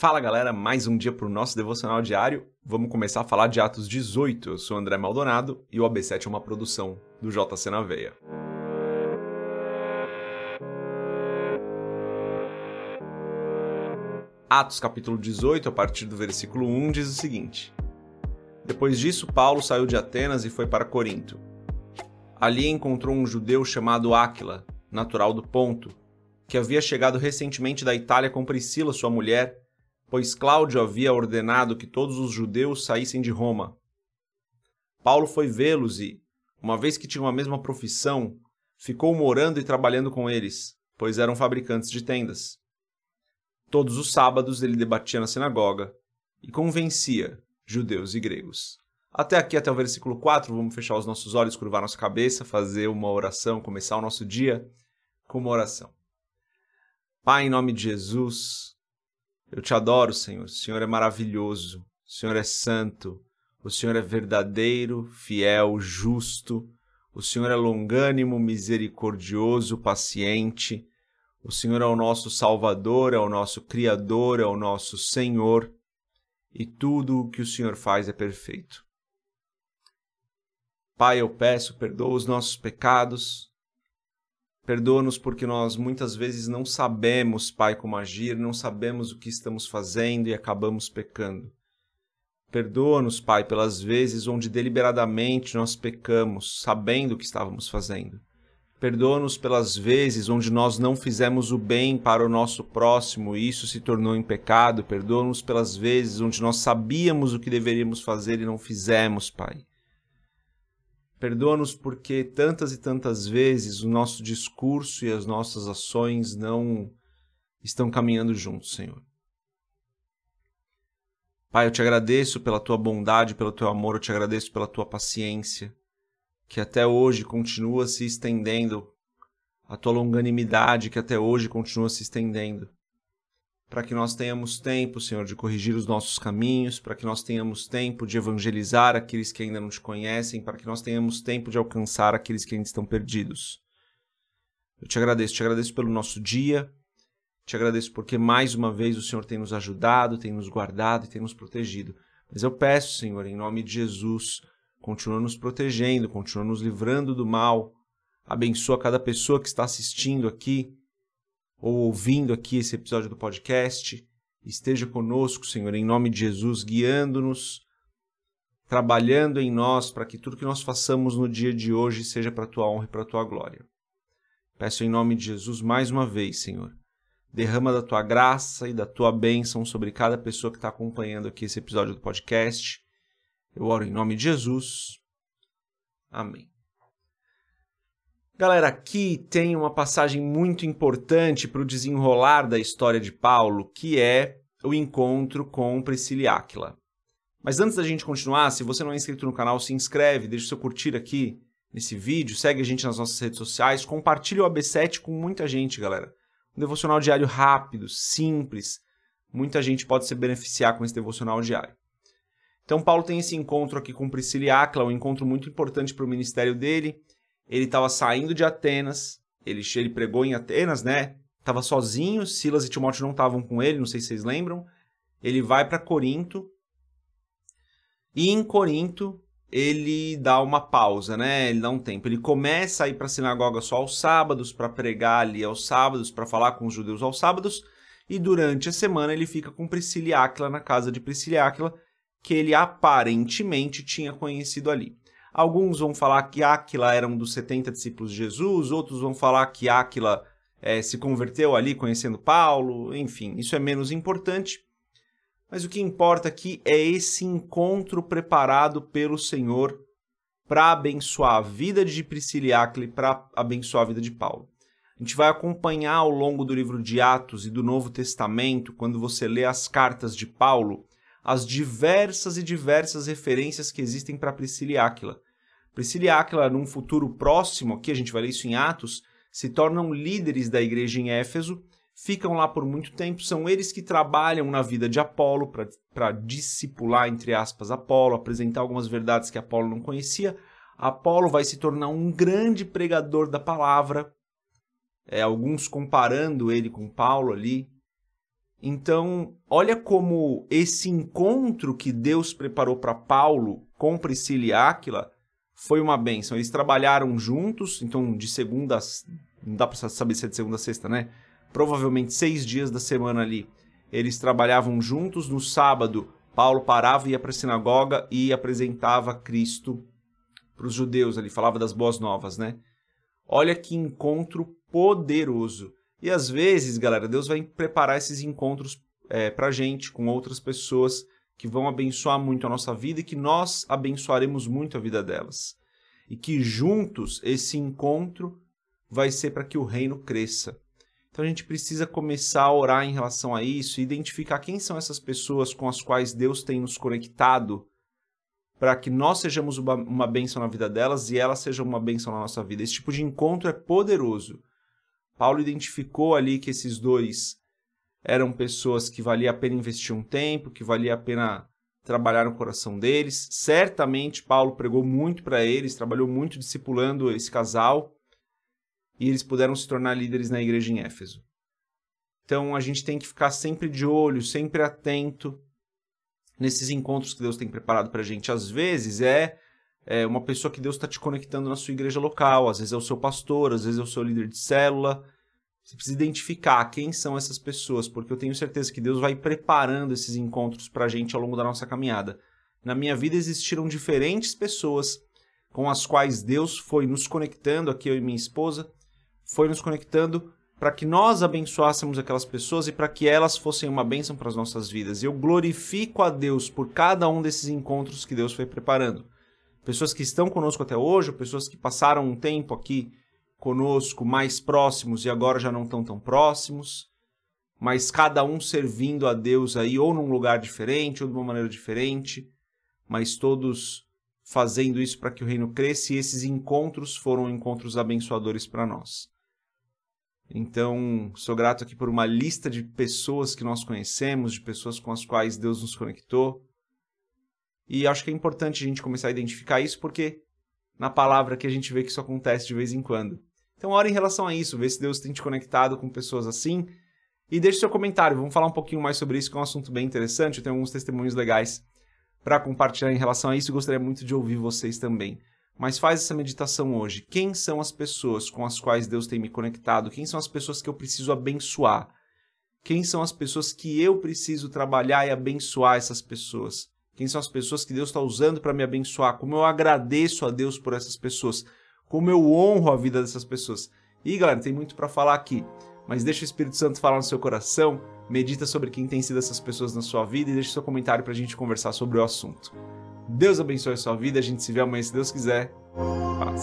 Fala galera, mais um dia para o nosso devocional diário. Vamos começar a falar de Atos 18. Eu sou André Maldonado e o AB7 é uma produção do JC na Veia. Atos capítulo 18, a partir do versículo 1, diz o seguinte: Depois disso, Paulo saiu de Atenas e foi para Corinto. Ali encontrou um judeu chamado Áquila, natural do Ponto, que havia chegado recentemente da Itália com Priscila, sua mulher pois Cláudio havia ordenado que todos os judeus saíssem de Roma. Paulo foi vê-los e, uma vez que tinham a mesma profissão, ficou morando e trabalhando com eles, pois eram fabricantes de tendas. Todos os sábados ele debatia na sinagoga e convencia judeus e gregos. Até aqui, até o versículo 4, vamos fechar os nossos olhos, curvar nossa cabeça, fazer uma oração, começar o nosso dia com uma oração. Pai, em nome de Jesus, eu te adoro, Senhor. O Senhor é maravilhoso. O Senhor é santo. O Senhor é verdadeiro, fiel, justo. O Senhor é longânimo, misericordioso, paciente. O Senhor é o nosso Salvador, é o nosso Criador, é o nosso Senhor. E tudo o que o Senhor faz é perfeito. Pai, eu peço, perdoa os nossos pecados, Perdoa-nos porque nós muitas vezes não sabemos, Pai, como agir, não sabemos o que estamos fazendo e acabamos pecando. Perdoa-nos, Pai, pelas vezes onde deliberadamente nós pecamos, sabendo o que estávamos fazendo. Perdoa-nos pelas vezes onde nós não fizemos o bem para o nosso próximo e isso se tornou em pecado. Perdoa-nos pelas vezes onde nós sabíamos o que deveríamos fazer e não fizemos, Pai. Perdoa-nos porque tantas e tantas vezes o nosso discurso e as nossas ações não estão caminhando juntos, Senhor. Pai, eu te agradeço pela tua bondade, pelo teu amor, eu te agradeço pela tua paciência, que até hoje continua se estendendo, a tua longanimidade que até hoje continua se estendendo para que nós tenhamos tempo, Senhor, de corrigir os nossos caminhos, para que nós tenhamos tempo de evangelizar aqueles que ainda não te conhecem, para que nós tenhamos tempo de alcançar aqueles que ainda estão perdidos. Eu te agradeço, te agradeço pelo nosso dia, te agradeço porque mais uma vez o Senhor tem nos ajudado, tem nos guardado e tem nos protegido. Mas eu peço, Senhor, em nome de Jesus, continua nos protegendo, continua nos livrando do mal. Abençoa cada pessoa que está assistindo aqui, ou ouvindo aqui esse episódio do podcast. Esteja conosco, Senhor, em nome de Jesus, guiando-nos, trabalhando em nós para que tudo que nós façamos no dia de hoje seja para a tua honra e para a tua glória. Peço em nome de Jesus mais uma vez, Senhor, derrama da tua graça e da tua bênção sobre cada pessoa que está acompanhando aqui esse episódio do podcast. Eu oro em nome de Jesus. Amém. Galera, aqui tem uma passagem muito importante para o desenrolar da história de Paulo, que é o encontro com Priscila e Áquila. Mas antes da gente continuar, se você não é inscrito no canal, se inscreve, deixa o seu curtir aqui nesse vídeo, segue a gente nas nossas redes sociais, compartilha o AB7 com muita gente, galera. Um devocional diário rápido, simples, muita gente pode se beneficiar com esse devocional diário. Então, Paulo tem esse encontro aqui com Priscila e Áquila, um encontro muito importante para o ministério dele ele estava saindo de Atenas, ele, ele pregou em Atenas, né? Tava sozinho, Silas e Timóteo não estavam com ele, não sei se vocês lembram. Ele vai para Corinto. E em Corinto, ele dá uma pausa, né? Ele dá um tempo. Ele começa a ir para a sinagoga só aos sábados, para pregar ali aos sábados, para falar com os judeus aos sábados. E durante a semana ele fica com Priscila Áquila na casa de Priscila Áquila, que ele aparentemente tinha conhecido ali. Alguns vão falar que Áquila era um dos 70 discípulos de Jesus, outros vão falar que Áquila é, se converteu ali conhecendo Paulo, enfim, isso é menos importante. Mas o que importa aqui é esse encontro preparado pelo Senhor para abençoar a vida de Priscila e Áquila para abençoar a vida de Paulo. A gente vai acompanhar ao longo do livro de Atos e do Novo Testamento, quando você lê as cartas de Paulo, as diversas e diversas referências que existem para Priscila e Áquila. Priscila e Áquila, num futuro próximo, aqui a gente vai ler isso em Atos, se tornam líderes da igreja em Éfeso, ficam lá por muito tempo, são eles que trabalham na vida de Apolo para discipular, entre aspas, Apolo, apresentar algumas verdades que Apolo não conhecia. Apolo vai se tornar um grande pregador da palavra, é, alguns comparando ele com Paulo ali. Então, olha como esse encontro que Deus preparou para Paulo com Priscila e Áquila foi uma bênção. Eles trabalharam juntos, então de segunda, não dá para saber se é de segunda a sexta, né? Provavelmente seis dias da semana ali. Eles trabalhavam juntos. No sábado, Paulo parava ia para a sinagoga e apresentava Cristo para os judeus ali, falava das boas novas, né? Olha que encontro poderoso. E às vezes, galera, Deus vai preparar esses encontros é, para gente com outras pessoas que vão abençoar muito a nossa vida e que nós abençoaremos muito a vida delas. E que juntos esse encontro vai ser para que o reino cresça. Então a gente precisa começar a orar em relação a isso e identificar quem são essas pessoas com as quais Deus tem nos conectado para que nós sejamos uma, bênção na vida delas e elas sejam uma bênção na nossa vida. Esse tipo de encontro é poderoso. Paulo identificou ali que esses dois eram pessoas que valia a pena investir um tempo, que valia a pena trabalhar no coração deles. Certamente Paulo pregou muito para eles, trabalhou muito discipulando esse casal e eles puderam se tornar líderes na igreja em Éfeso. Então a gente tem que ficar sempre de olho, sempre atento nesses encontros que Deus tem preparado para a gente. Às vezes é, é uma pessoa que Deus está te conectando na sua igreja local, às vezes é o seu pastor, às vezes é o seu líder de célula. Você precisa identificar quem são essas pessoas, porque eu tenho certeza que Deus vai preparando esses encontros para a gente ao longo da nossa caminhada. Na minha vida existiram diferentes pessoas com as quais Deus foi nos conectando, aqui eu e minha esposa, foi nos conectando para que nós abençoássemos aquelas pessoas e para que elas fossem uma bênção para as nossas vidas. Eu glorifico a Deus por cada um desses encontros que Deus foi preparando. Pessoas que estão conosco até hoje, pessoas que passaram um tempo aqui conosco mais próximos e agora já não estão tão próximos, mas cada um servindo a Deus aí ou num lugar diferente ou de uma maneira diferente, mas todos fazendo isso para que o reino cresça e esses encontros foram encontros abençoadores para nós. Então, sou grato aqui por uma lista de pessoas que nós conhecemos, de pessoas com as quais Deus nos conectou. E acho que é importante a gente começar a identificar isso, porque na palavra que a gente vê que isso acontece de vez em quando. Então, ora em relação a isso, vê se Deus tem te conectado com pessoas assim. E deixe seu comentário, vamos falar um pouquinho mais sobre isso, que é um assunto bem interessante. Eu tenho alguns testemunhos legais para compartilhar em relação a isso e gostaria muito de ouvir vocês também. Mas faz essa meditação hoje. Quem são as pessoas com as quais Deus tem me conectado? Quem são as pessoas que eu preciso abençoar? Quem são as pessoas que eu preciso trabalhar e abençoar essas pessoas? Quem são as pessoas que Deus está usando para me abençoar? Como eu agradeço a Deus por essas pessoas? Como eu honro a vida dessas pessoas? E galera, tem muito para falar aqui, mas deixa o Espírito Santo falar no seu coração, medita sobre quem tem sido essas pessoas na sua vida e deixa seu comentário para a gente conversar sobre o assunto. Deus abençoe a sua vida. A gente se vê amanhã se Deus quiser. Paz.